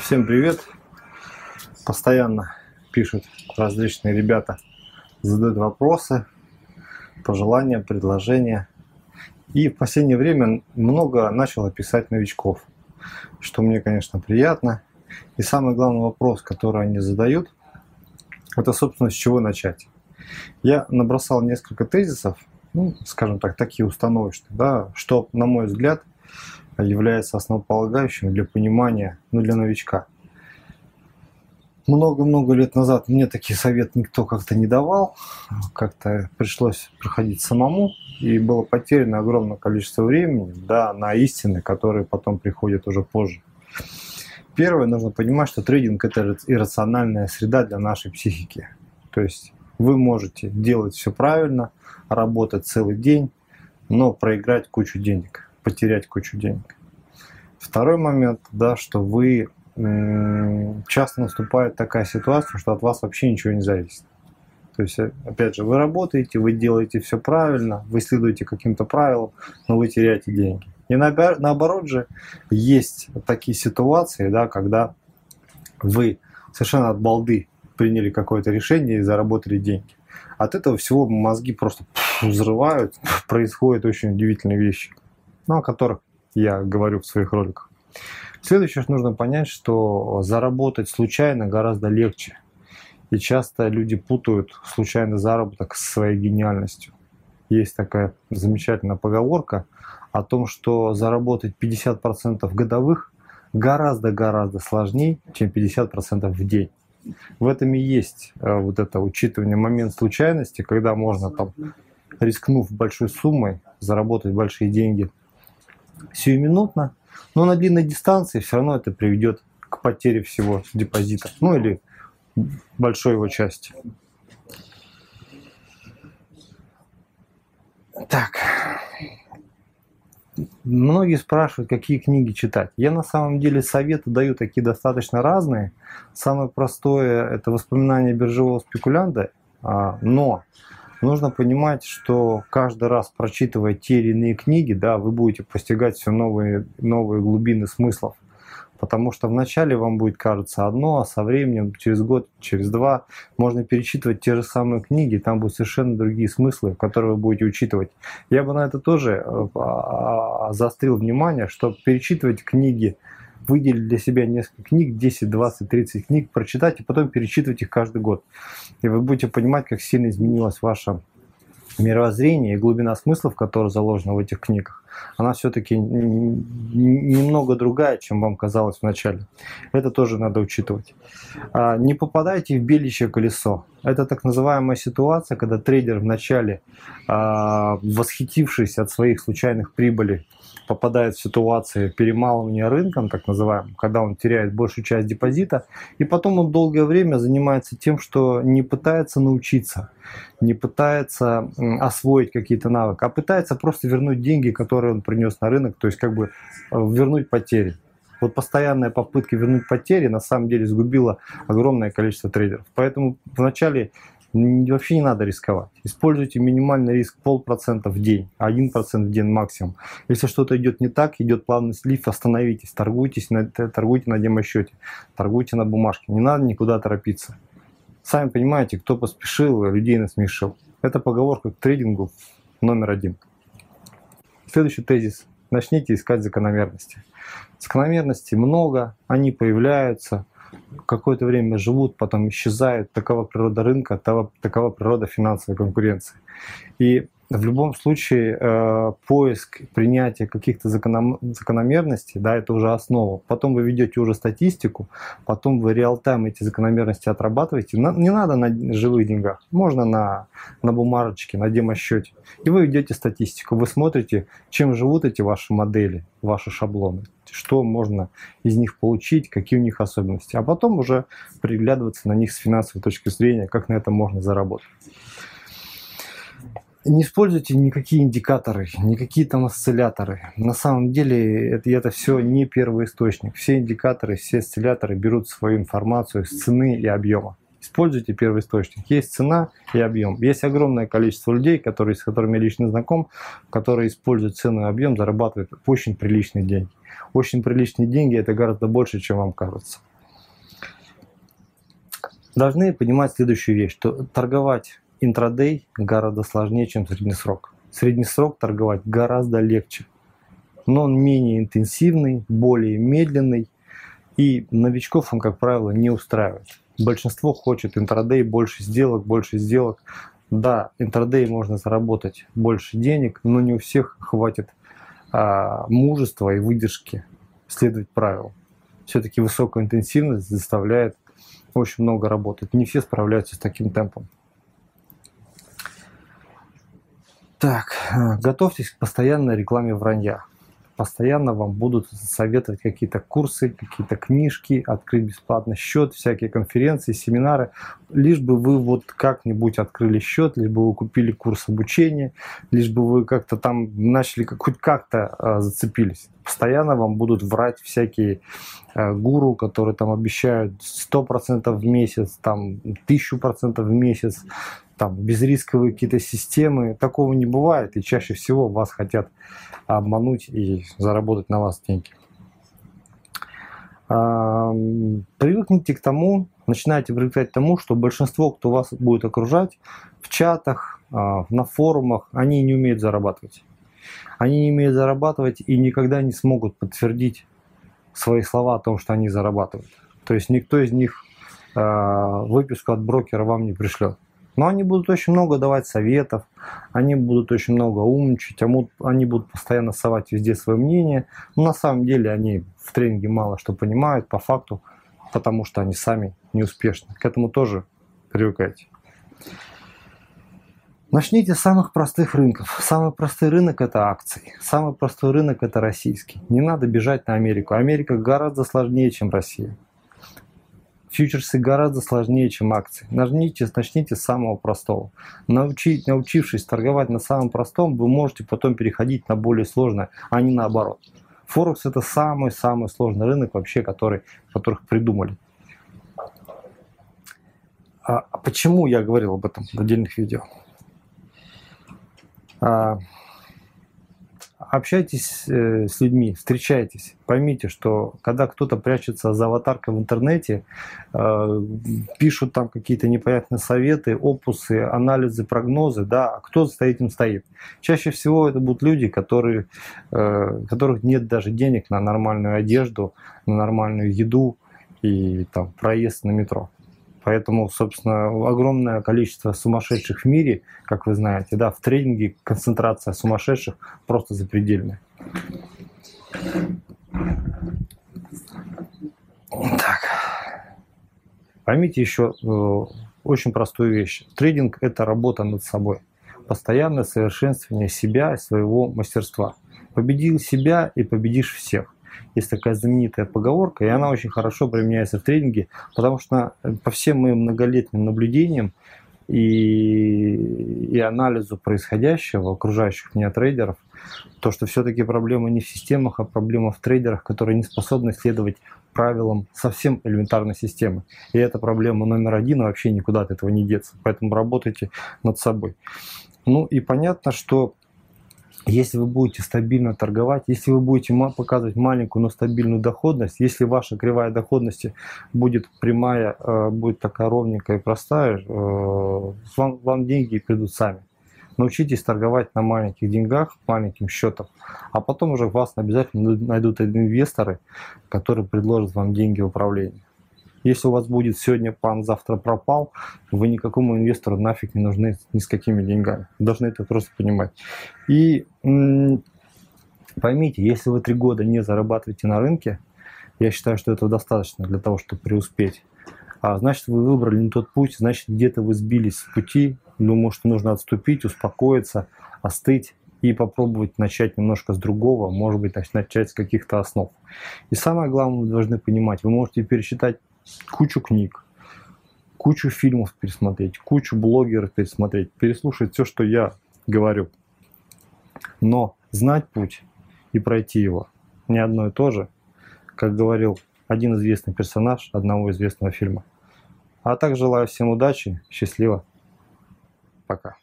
Всем привет! Постоянно пишут различные ребята, задают вопросы, пожелания, предложения. И в последнее время много начало писать новичков, что мне, конечно, приятно. И самый главный вопрос, который они задают, это, собственно, с чего начать. Я набросал несколько тезисов, ну, скажем так, такие установочные, да, что, на мой взгляд, является основополагающим для понимания, ну, для новичка. Много-много лет назад мне такие советы никто как-то не давал, как-то пришлось проходить самому, и было потеряно огромное количество времени да, на истины, которые потом приходят уже позже. Первое, нужно понимать, что трейдинг – это иррациональная среда для нашей психики. То есть вы можете делать все правильно, работать целый день, но проиграть кучу денег потерять кучу денег. Второй момент, да, что вы часто наступает такая ситуация, что от вас вообще ничего не зависит. То есть, э, опять же, вы работаете, вы делаете все правильно, вы следуете каким-то правилам, но вы теряете деньги. И наоборот же, есть такие ситуации, да, когда вы совершенно от балды приняли какое-то решение и заработали деньги. От этого всего мозги просто взрывают, происходят очень удивительные вещи ну, о которых я говорю в своих роликах. Следующее, что нужно понять, что заработать случайно гораздо легче. И часто люди путают случайный заработок с своей гениальностью. Есть такая замечательная поговорка о том, что заработать 50% годовых гораздо-гораздо сложнее, чем 50% в день. В этом и есть э, вот это учитывание момент случайности, когда можно там, рискнув большой суммой, заработать большие деньги сиюминутно, но на длинной дистанции все равно это приведет к потере всего депозита, ну или большой его части. Так, многие спрашивают, какие книги читать. Я на самом деле советы даю такие достаточно разные. Самое простое – это воспоминания биржевого спекулянта, а, но нужно понимать, что каждый раз прочитывая те или иные книги, да, вы будете постигать все новые, новые глубины смыслов. Потому что вначале вам будет кажется одно, а со временем, через год, через два, можно перечитывать те же самые книги, там будут совершенно другие смыслы, которые вы будете учитывать. Я бы на это тоже э, а, заострил внимание, что перечитывать книги выделить для себя несколько книг, 10, 20, 30 книг, прочитать и потом перечитывать их каждый год. И вы будете понимать, как сильно изменилось ваше мировоззрение и глубина смыслов, которые заложены в этих книгах, она все-таки немного другая, чем вам казалось вначале. Это тоже надо учитывать. А, не попадайте в беличье колесо. Это так называемая ситуация, когда трейдер вначале, а, восхитившись от своих случайных прибылей, попадает в ситуации перемалывания рынком, так называемым, когда он теряет большую часть депозита, и потом он долгое время занимается тем, что не пытается научиться, не пытается освоить какие-то навыки, а пытается просто вернуть деньги, которые он принес на рынок, то есть как бы э, вернуть потери. Вот постоянная попытка вернуть потери на самом деле сгубила огромное количество трейдеров. Поэтому вначале вообще не надо рисковать. Используйте минимальный риск полпроцента в день, один процент в день максимум. Если что-то идет не так, идет плавный слив, остановитесь, торгуйтесь на, торгуйте на демосчете, торгуйте на бумажке. Не надо никуда торопиться. Сами понимаете, кто поспешил, людей насмешил. Это поговорка к трейдингу номер один. Следующий тезис. Начните искать закономерности. Закономерностей много, они появляются – какое-то время живут, потом исчезают. Такова природа рынка, такова природа финансовой конкуренции. И в любом случае э, поиск, принятие каких-то закономерностей, да, это уже основа. Потом вы ведете уже статистику, потом вы реал-тайм эти закономерности отрабатываете. Не надо на живых деньгах, можно на, на бумажечке, на демосчете. И вы ведете статистику, вы смотрите, чем живут эти ваши модели, ваши шаблоны, что можно из них получить, какие у них особенности. А потом уже приглядываться на них с финансовой точки зрения, как на этом можно заработать не используйте никакие индикаторы, никакие там осцилляторы. На самом деле это, это все не первый источник. Все индикаторы, все осцилляторы берут свою информацию с цены и объема. Используйте первый источник. Есть цена и объем. Есть огромное количество людей, которые, с которыми я лично знаком, которые используют цену и объем, зарабатывают очень приличные деньги. очень приличные деньги, это гораздо больше, чем вам кажется. Должны понимать следующую вещь, что торговать интрадей гораздо сложнее, чем средний срок. Средний срок торговать гораздо легче, но он менее интенсивный, более медленный, и новичков он, как правило, не устраивает. Большинство хочет интрадей, больше сделок, больше сделок. Да, интрадей можно заработать больше денег, но не у всех хватит а, мужества и выдержки следовать правилам. Все-таки высокая интенсивность заставляет очень много работать. Не все справляются с таким темпом. Так, э, готовьтесь к постоянной рекламе вранья постоянно вам будут советовать какие-то курсы, какие-то книжки, открыть бесплатно счет, всякие конференции, семинары, лишь бы вы вот как-нибудь открыли счет, лишь бы вы купили курс обучения, лишь бы вы как-то там начали хоть как-то э, зацепились. Постоянно вам будут врать всякие э, гуру, которые там обещают 100% в месяц, там 1000% в месяц, там безрисковые какие-то системы. Такого не бывает, и чаще всего вас хотят обмануть и заработать на вас деньги. Привыкните к тому, начинайте привыкать к тому, что большинство, кто вас будет окружать в чатах, а, на форумах, они не умеют зарабатывать. Они не умеют зарабатывать и никогда не смогут подтвердить свои слова о том, что они зарабатывают. То есть никто из них а, выписку от брокера вам не пришлет. Но они будут очень много давать советов, они будут очень много умничать, они будут постоянно совать везде свое мнение. Но на самом деле они в тренинге мало что понимают по факту, потому что они сами не успешны. К этому тоже привыкайте. Начните с самых простых рынков. Самый простой рынок – это акции. Самый простой рынок – это российский. Не надо бежать на Америку. Америка гораздо сложнее, чем Россия. Фьючерсы гораздо сложнее, чем акции. Нажмите, начните с самого простого. Научить, научившись торговать на самом простом, вы можете потом переходить на более сложное, а не наоборот. Форекс это самый-самый сложный рынок вообще, который, которых придумали. А почему я говорил об этом в отдельных видео? А, общайтесь э, с людьми, встречайтесь. Поймите, что когда кто-то прячется за аватаркой в интернете, э, пишут там какие-то непонятные советы, опусы, анализы, прогнозы, да, а кто за этим стоит? Чаще всего это будут люди, которые, э, которых нет даже денег на нормальную одежду, на нормальную еду и там проезд на метро. Поэтому, собственно, огромное количество сумасшедших в мире, как вы знаете, да, в трейдинге концентрация сумасшедших просто запредельная. Так. Поймите еще э, очень простую вещь. Трейдинг – это работа над собой. Постоянное совершенствование себя и своего мастерства. Победил себя и победишь всех. Есть такая знаменитая поговорка, и она очень хорошо применяется в тренинге, потому что по всем моим многолетним наблюдениям и, и анализу происходящего окружающих меня трейдеров, то, что все-таки проблема не в системах, а проблема в трейдерах, которые не способны следовать правилам совсем элементарной системы. И это проблема номер один, и вообще никуда от этого не деться. Поэтому работайте над собой. Ну и понятно, что если вы будете стабильно торговать, если вы будете показывать маленькую, но стабильную доходность, если ваша кривая доходности будет прямая, э, будет такая ровненькая и простая, э, вам, вам деньги придут сами. Научитесь торговать на маленьких деньгах, маленьким счетом, а потом уже вас обязательно найдут инвесторы, которые предложат вам деньги в управлении. Если у вас будет сегодня пан, завтра пропал, вы никакому инвестору нафиг не нужны ни с какими деньгами. Вы должны это просто понимать. И поймите, если вы три года не зарабатываете на рынке, я считаю, что этого достаточно для того, чтобы преуспеть. А значит, вы выбрали не тот путь, значит, где-то вы сбились с пути. Думаю, что нужно отступить, успокоиться, остыть и попробовать начать немножко с другого, может быть, начать с каких-то основ. И самое главное, вы должны понимать, вы можете пересчитать кучу книг, кучу фильмов пересмотреть, кучу блогеров пересмотреть, переслушать все, что я говорю. Но знать путь и пройти его не одно и то же, как говорил один известный персонаж одного известного фильма. А так желаю всем удачи, счастливо, пока.